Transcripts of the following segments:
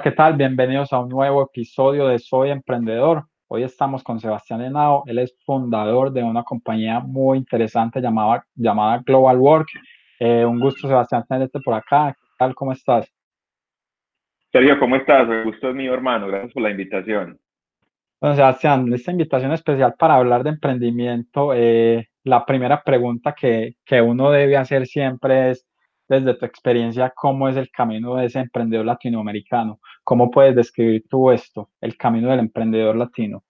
Hola, ¿qué tal? Bienvenidos a un nuevo episodio de Soy Emprendedor. Hoy estamos con Sebastián Henao. Él es fundador de una compañía muy interesante llamada, llamada Global Work. Eh, un gusto, Sebastián, tenerte por acá. ¿Qué tal? ¿Cómo estás? Sergio, ¿cómo estás? El gusto es mío, hermano. Gracias por la invitación. Bueno, Sebastián, esta invitación especial para hablar de emprendimiento. Eh, la primera pregunta que, que uno debe hacer siempre es, desde tu experiencia, ¿cómo es el camino de ese emprendedor latinoamericano? ¿Cómo puedes describir tú esto, el camino del emprendedor latino?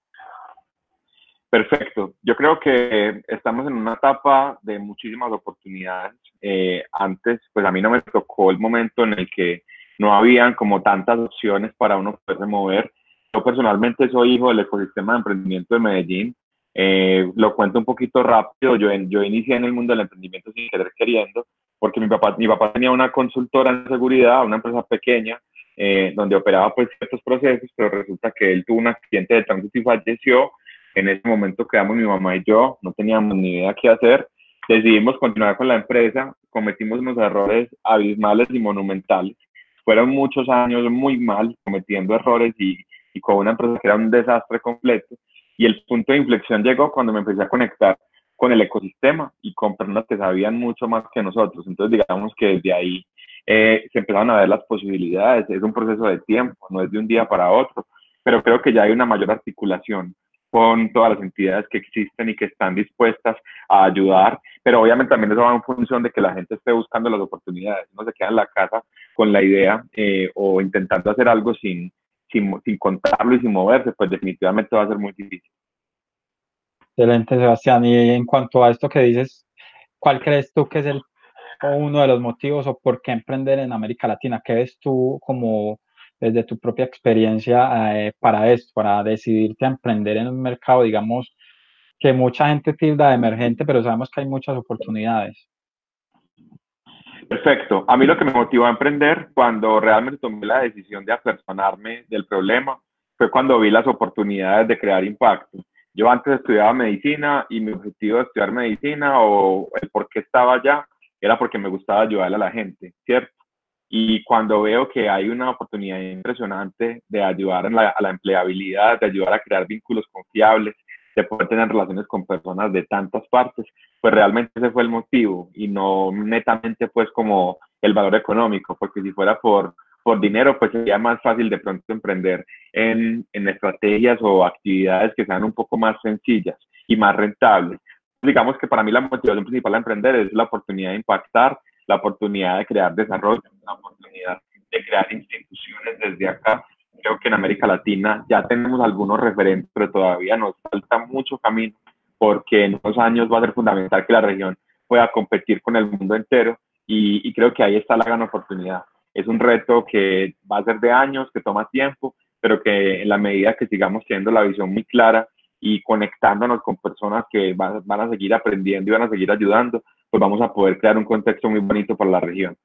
Perfecto. Yo creo que estamos en una etapa de muchísimas oportunidades. Eh, antes, pues a mí no me tocó el momento en el que no habían como tantas opciones para uno poder mover. Yo personalmente soy hijo del ecosistema de emprendimiento de Medellín. Eh, lo cuento un poquito rápido. Yo, yo inicié en el mundo del emprendimiento sin querer queriendo porque mi papá, mi papá tenía una consultora en seguridad, una empresa pequeña, eh, donde operaba pues ciertos procesos, pero resulta que él tuvo un accidente de tránsito y falleció. En ese momento quedamos mi mamá y yo, no teníamos ni idea qué hacer. Decidimos continuar con la empresa, cometimos unos errores abismales y monumentales. Fueron muchos años muy mal, cometiendo errores y, y con una empresa que era un desastre completo. Y el punto de inflexión llegó cuando me empecé a conectar con el ecosistema y con personas que sabían mucho más que nosotros. Entonces, digamos que desde ahí eh, se empezaron a ver las posibilidades. Es un proceso de tiempo, no es de un día para otro, pero creo que ya hay una mayor articulación con todas las entidades que existen y que están dispuestas a ayudar, pero obviamente también eso va en función de que la gente esté buscando las oportunidades, no se queda en la casa con la idea eh, o intentando hacer algo sin, sin, sin contarlo y sin moverse, pues definitivamente va a ser muy difícil. Excelente, Sebastián. Y en cuanto a esto que dices, ¿cuál crees tú que es el uno de los motivos o por qué emprender en América Latina? ¿Qué ves tú como desde tu propia experiencia eh, para esto, para decidirte a emprender en un mercado, digamos, que mucha gente tilda de emergente, pero sabemos que hay muchas oportunidades? Perfecto. A mí lo que me motivó a emprender cuando realmente tomé la decisión de apersonarme del problema fue cuando vi las oportunidades de crear impacto. Yo antes estudiaba medicina y mi objetivo de estudiar medicina o el por qué estaba allá era porque me gustaba ayudar a la gente, ¿cierto? Y cuando veo que hay una oportunidad impresionante de ayudar a la, empleabilidad, de ayudar a crear vínculos confiables, de poder tener relaciones con personas de tantas partes, pues realmente ese fue el motivo y no netamente pues como el valor económico, porque si fuera por por dinero, pues sería más fácil de pronto emprender en, en estrategias o actividades que sean un poco más sencillas y más rentables. Digamos que para mí la motivación principal a emprender es la oportunidad de impactar, la oportunidad de crear desarrollo, la oportunidad de crear instituciones desde acá. Creo que en América Latina ya tenemos algunos referentes, pero todavía nos falta mucho camino porque en unos años va a ser fundamental que la región pueda competir con el mundo entero y, y creo que ahí está la gran oportunidad es un reto que va a ser de años, que toma tiempo, pero que en la medida que sigamos teniendo la visión muy clara y conectándonos con personas que van, a seguir aprendiendo y van a seguir ayudando, pues vamos a poder crear un contexto muy bonito para la región.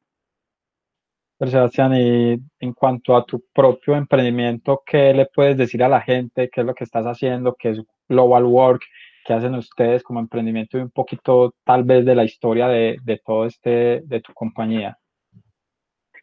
Pero Sebastián, y en cuanto a tu propio emprendimiento, ¿qué le puedes decir a la gente? ¿Qué es lo que estás haciendo? ¿Qué es Global Work? ¿Qué hacen ustedes como emprendimiento y un poquito tal vez de la historia de, de todo este, de tu compañía?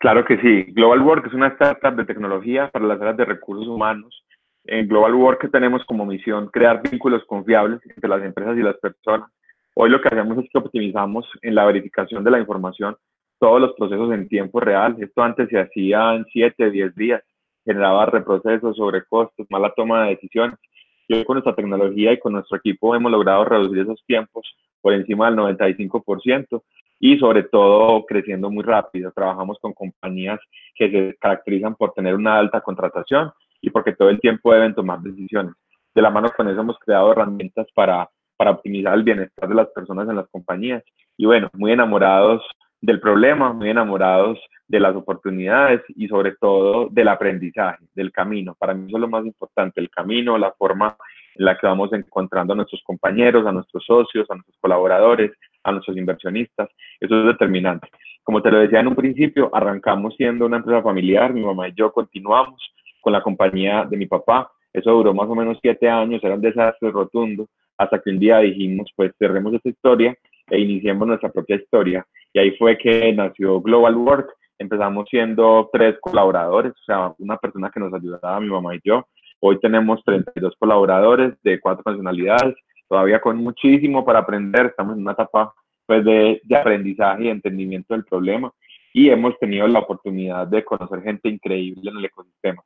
Claro que sí. Global Work es una startup de tecnología para las áreas de recursos humanos. En Global Work tenemos como misión crear vínculos confiables entre las empresas y las personas. Hoy lo que hacemos es que optimizamos en la verificación de la información todos los procesos en tiempo real. Esto antes se hacía en 7, 10 días, generaba reprocesos, sobrecostos, mala toma de decisiones. Y hoy con nuestra tecnología y con nuestro equipo hemos logrado reducir esos tiempos por encima del 95% y sobre todo creciendo muy rápido. Trabajamos con compañías que se caracterizan por tener una alta contratación y porque todo el tiempo deben tomar decisiones. De la mano con eso hemos creado herramientas para, para optimizar el bienestar de las personas en las compañías. Y bueno, muy enamorados del problema, muy enamorados de las oportunidades y sobre todo del aprendizaje, del camino. Para mí eso es lo más importante, el camino, la forma en la que vamos encontrando a nuestros compañeros, a nuestros socios, a nuestros colaboradores, a nuestros inversionistas. Eso es determinante. Como te lo decía en un principio, arrancamos siendo una empresa familiar, mi mamá y yo continuamos con la compañía de mi papá. Eso duró más o menos siete años, era un desastre rotundo, hasta que un día dijimos, pues cerremos esta historia e iniciemos nuestra propia historia. Y ahí fue que nació Global Work, empezamos siendo tres colaboradores, o sea, una persona que nos ayudaba, mi mamá y yo. Hoy tenemos 32 colaboradores de cuatro nacionalidades, todavía con muchísimo para aprender, estamos en una etapa pues, de, de aprendizaje y entendimiento del problema y hemos tenido la oportunidad de conocer gente increíble en el ecosistema.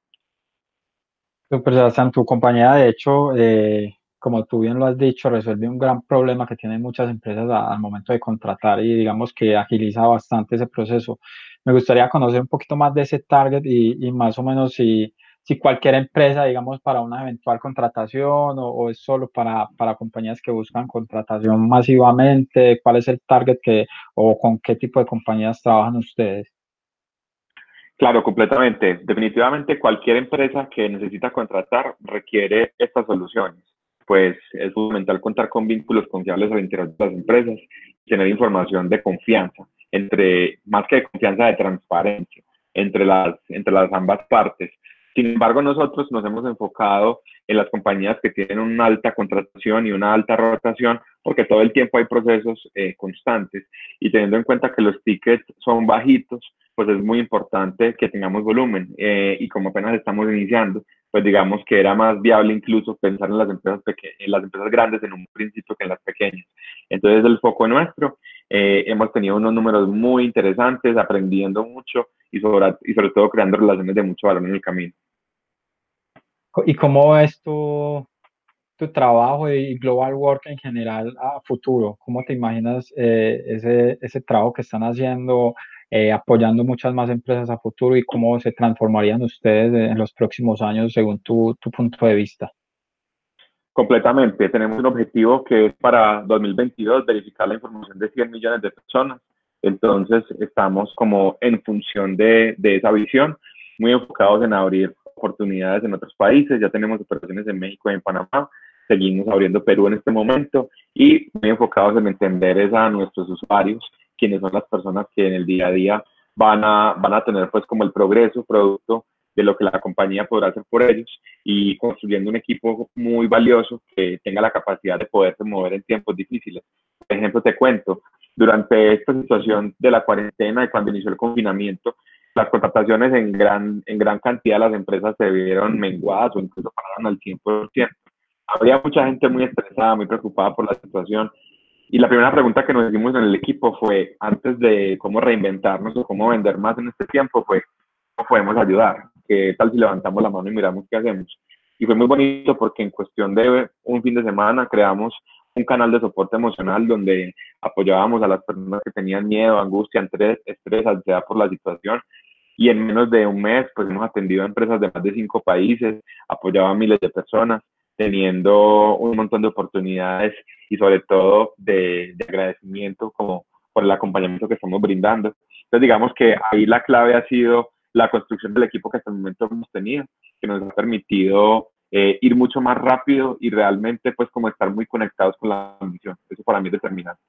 Super, Sebastián, tu compañía, de hecho, eh, como tú bien lo has dicho, resuelve un gran problema que tienen muchas empresas al momento de contratar y digamos que agiliza bastante ese proceso. Me gustaría conocer un poquito más de ese target y, y más o menos si, si cualquier empresa, digamos, para una eventual contratación o, o, es solo para, para compañías que buscan contratación masivamente, cuál es el target que o con qué tipo de compañías trabajan ustedes. Claro, completamente. Definitivamente cualquier empresa que necesita contratar requiere estas soluciones, pues es fundamental contar con vínculos confiables al interior de las empresas, tener información de confianza, entre más que de confianza, de transparencia entre las, entre las ambas partes. Sin embargo, nosotros nos hemos enfocado en las compañías que tienen una alta contratación y una alta rotación, porque todo el tiempo hay procesos eh, constantes y teniendo en cuenta que los tickets son bajitos, pues es muy importante que tengamos volumen eh, y como apenas estamos iniciando, pues digamos que era más viable incluso pensar en las empresas en las empresas grandes en un principio que en las pequeñas. Entonces el foco nuestro, eh, hemos tenido unos números muy interesantes, aprendiendo mucho y sobre, y sobre todo creando relaciones de mucho valor en el camino. ¿Y cómo es tu, tu trabajo y Global Work en general a futuro? ¿Cómo te imaginas eh, ese, ese trabajo que están haciendo, eh, apoyando muchas más empresas a futuro y cómo se transformarían ustedes en los próximos años según tu, tu punto de vista? Completamente. Tenemos un objetivo que es para 2022 verificar la información de 100 millones de personas. Entonces, estamos como en función de, de esa visión, muy enfocados en abrir oportunidades en otros países, ya tenemos operaciones en México y en Panamá, seguimos abriendo Perú en este momento y muy enfocados en entender a nuestros usuarios, quienes son las personas que en el día a día van a, van a tener pues como el progreso producto de lo que la compañía podrá hacer por ellos y construyendo un equipo muy valioso que tenga la capacidad de poderse mover en tiempos difíciles. Por ejemplo, te cuento, durante esta situación de la cuarentena y cuando inició el confinamiento, las contrataciones en gran, en gran cantidad de las empresas se vieron menguadas o incluso pararon al 100%. Había mucha gente muy estresada, muy preocupada por la situación. Y la primera pregunta que nos hicimos en el equipo fue, antes de cómo reinventarnos o cómo vender más en este tiempo, fue, ¿cómo podemos ayudar? ¿Qué tal si levantamos la mano y miramos qué hacemos? Y fue muy bonito porque en cuestión de un fin de semana creamos un canal de soporte emocional donde apoyábamos a las personas que tenían miedo, angustia, estrés, estrés ansiedad por la situación y en menos de un mes pues hemos atendido a empresas de más de cinco países, apoyado a miles de personas, teniendo un montón de oportunidades y sobre todo de, de agradecimiento como por el acompañamiento que estamos brindando. Entonces digamos que ahí la clave ha sido la construcción del equipo que hasta el momento hemos tenido, que nos ha permitido eh, ir mucho más rápido y realmente pues como estar muy conectados con la misión. Eso para mí es determinante.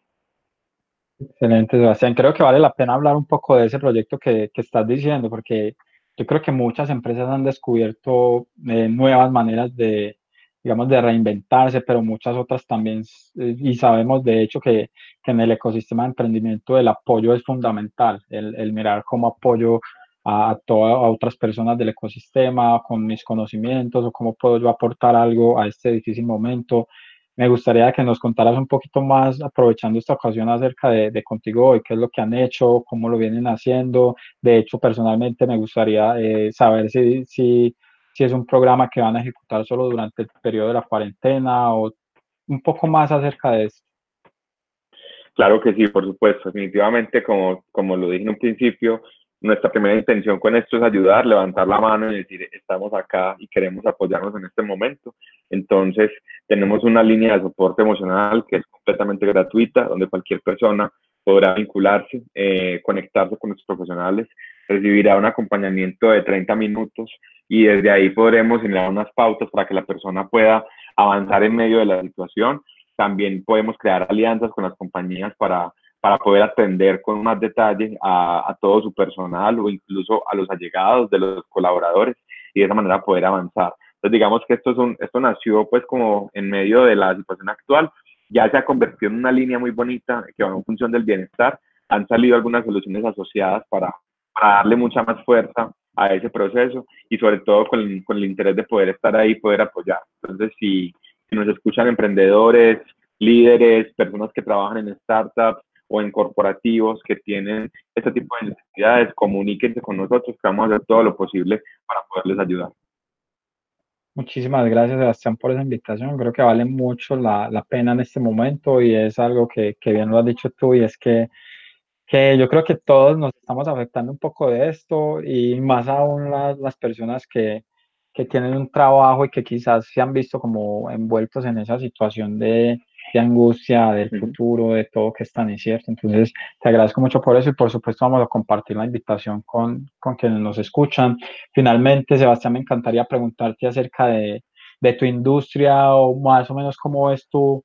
Excelente, Sebastián. Creo que vale la pena hablar un poco de ese proyecto que, que estás diciendo, porque yo creo que muchas empresas han descubierto eh, nuevas maneras de, digamos, de reinventarse, pero muchas otras también, eh, y sabemos de hecho que, que, en el ecosistema de emprendimiento el apoyo es fundamental, el, el mirar cómo apoyo a, a, a otras personas del ecosistema con mis conocimientos o cómo puedo yo aportar algo a este difícil momento me gustaría que nos contaras un poquito más, aprovechando esta ocasión, acerca de, Contigo Hoy, qué es lo que han hecho, cómo lo vienen haciendo. De hecho, personalmente me gustaría eh, saber si, es un programa que van a ejecutar solo durante el periodo de la cuarentena o un poco más acerca de esto. Claro que sí, por supuesto. Definitivamente, como lo dije en un principio, nuestra primera intención con esto es ayudar, levantar la mano y decir, estamos acá y queremos apoyarnos en este momento. Entonces, tenemos una línea de soporte emocional que es completamente gratuita, donde cualquier persona podrá vincularse, eh, conectarse con nuestros profesionales, recibirá un acompañamiento de 30 minutos y desde ahí podremos generar unas pautas para que la persona pueda avanzar en medio de la situación. También podemos crear alianzas con las compañías para para poder atender con más detalle a, a, todo su personal o incluso a los allegados de los colaboradores y de esa manera poder avanzar. Entonces digamos que esto, es un, esto nació pues como en medio de la situación actual, ya se ha convertido en una línea muy bonita que va en función del bienestar, han salido algunas soluciones asociadas para, para darle mucha más fuerza a ese proceso y sobre todo con, con el interés de poder estar ahí, poder apoyar. Entonces, si, si nos escuchan emprendedores, líderes, personas que trabajan en startups o en corporativos que tienen este tipo de necesidades, comuníquense con nosotros, que vamos a hacer todo lo posible para poderles ayudar. Muchísimas gracias, Sebastián, por esa invitación. Creo que vale mucho la, la pena en este momento y es algo que, que, bien lo has dicho tú y es que, que yo creo que todos nos estamos afectando un poco de esto y más aún las, las personas que, que tienen un trabajo y que quizás se han visto como envueltos en esa situación de, de angustia del futuro, de todo que es tan incierto. Entonces, te agradezco mucho por eso y por supuesto vamos a compartir la invitación con, con quienes nos escuchan. Finalmente, Sebastián, me encantaría preguntarte acerca de, de tu industria o más o menos cómo es tu,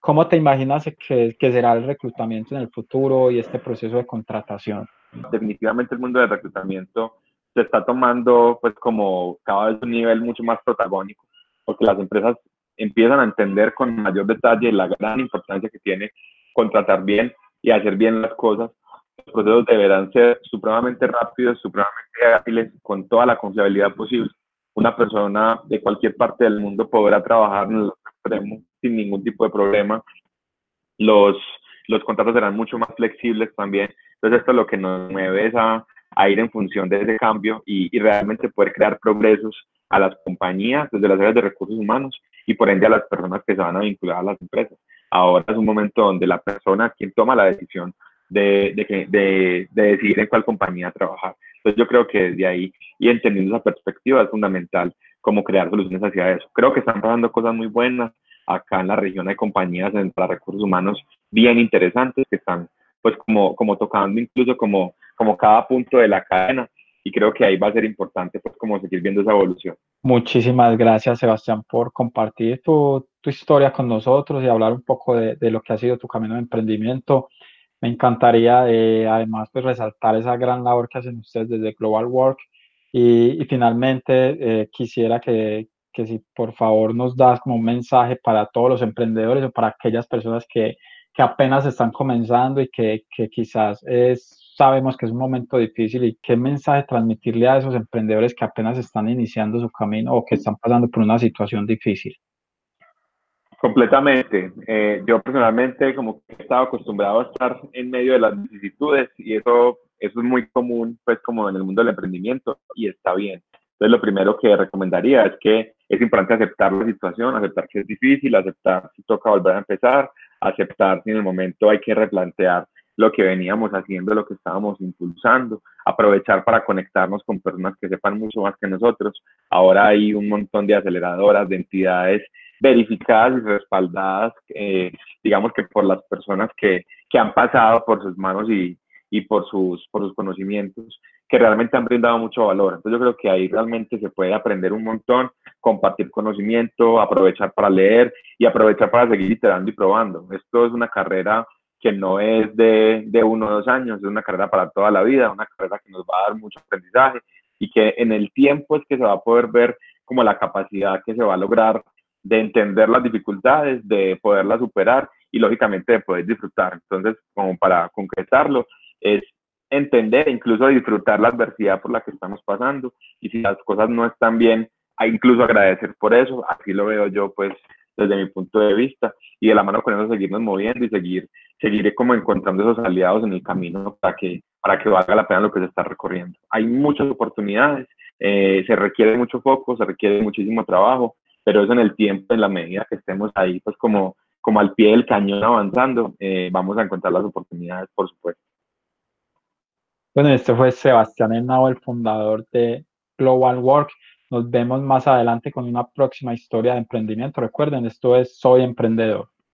cómo te imaginas que, que será el reclutamiento en el futuro y este proceso de contratación. Definitivamente el mundo del reclutamiento se está tomando pues como cada vez un nivel mucho más protagónico, porque las empresas empiezan a entender con mayor detalle la gran importancia que tiene contratar bien y hacer bien las cosas. Los procesos deberán ser supremamente rápidos, supremamente ágiles, con toda la confiabilidad posible. Una persona de cualquier parte del mundo podrá trabajar en el extremo sin ningún tipo de problema. Los, los contratos serán mucho más flexibles también. Entonces esto es lo que nos mueve a, a ir en función de ese cambio y, y realmente poder crear progresos a las compañías desde las áreas de recursos humanos y por ende a las personas que se van a vincular a las empresas. Ahora es un momento donde la persona quien toma la decisión de, de, de, de decidir en cuál compañía trabajar. Entonces yo creo que de ahí y entendiendo esa perspectiva es fundamental cómo crear soluciones hacia eso. Creo que están pasando cosas muy buenas acá en la región hay compañías para recursos humanos bien interesantes que están pues como, como tocando incluso como, como cada punto de la cadena y creo que ahí va a ser importante pues como seguir viendo esa evolución. Muchísimas gracias Sebastián por compartir tu, historia con nosotros y hablar un poco de, lo que ha sido tu camino de emprendimiento. Me encantaría eh, además pues resaltar esa gran labor que hacen ustedes desde Global Work y, y finalmente eh, quisiera que, que si por favor nos das como un mensaje para todos los emprendedores o para aquellas personas que, que apenas están comenzando y que, que quizás es sabemos que es un momento difícil y qué mensaje transmitirle a esos emprendedores que apenas están iniciando su camino o que están pasando por una situación difícil. Completamente. Eh, yo personalmente como que he estado acostumbrado a estar en medio de las vicisitudes y eso, eso es muy común pues como en el mundo del emprendimiento y está bien. Entonces lo primero que recomendaría es que es importante aceptar la situación, aceptar que es difícil, aceptar si toca volver a empezar, aceptar si en el momento hay que replantear lo que veníamos haciendo, lo que estábamos impulsando, aprovechar para conectarnos con personas que sepan mucho más que nosotros. Ahora hay un montón de aceleradoras, de entidades verificadas y respaldadas, eh, digamos que por las personas que, que, han pasado por sus manos y, y por, sus, por sus conocimientos, que realmente han brindado mucho valor. Entonces yo creo que ahí realmente se puede aprender un montón, compartir conocimiento, aprovechar para leer y aprovechar para seguir iterando y probando. Esto es una carrera que no es de, de uno o dos años, es una carrera para toda la vida, una carrera que nos va a dar mucho aprendizaje y que en el tiempo es que se va a poder ver como la capacidad que se va a lograr de entender las dificultades, de poderlas superar y lógicamente de poder disfrutar. Entonces, como para concretarlo, es entender incluso disfrutar la adversidad por la que estamos pasando y si las cosas no están bien, incluso agradecer por eso, así lo veo yo pues desde mi punto de vista y de la mano con eso seguirnos moviendo y seguir, seguir como encontrando esos aliados en el camino para que, para que valga la pena lo que se está recorriendo. Hay muchas oportunidades, eh, se requiere mucho foco, se requiere muchísimo trabajo, pero eso en el tiempo, en la medida que estemos ahí, pues como, como al pie del cañón avanzando, eh, vamos a encontrar las oportunidades, por supuesto. Bueno, este fue Sebastián Henao, el fundador de Global Work. Nos vemos más adelante con una próxima historia de emprendimiento. Recuerden, esto es Soy Emprendedor.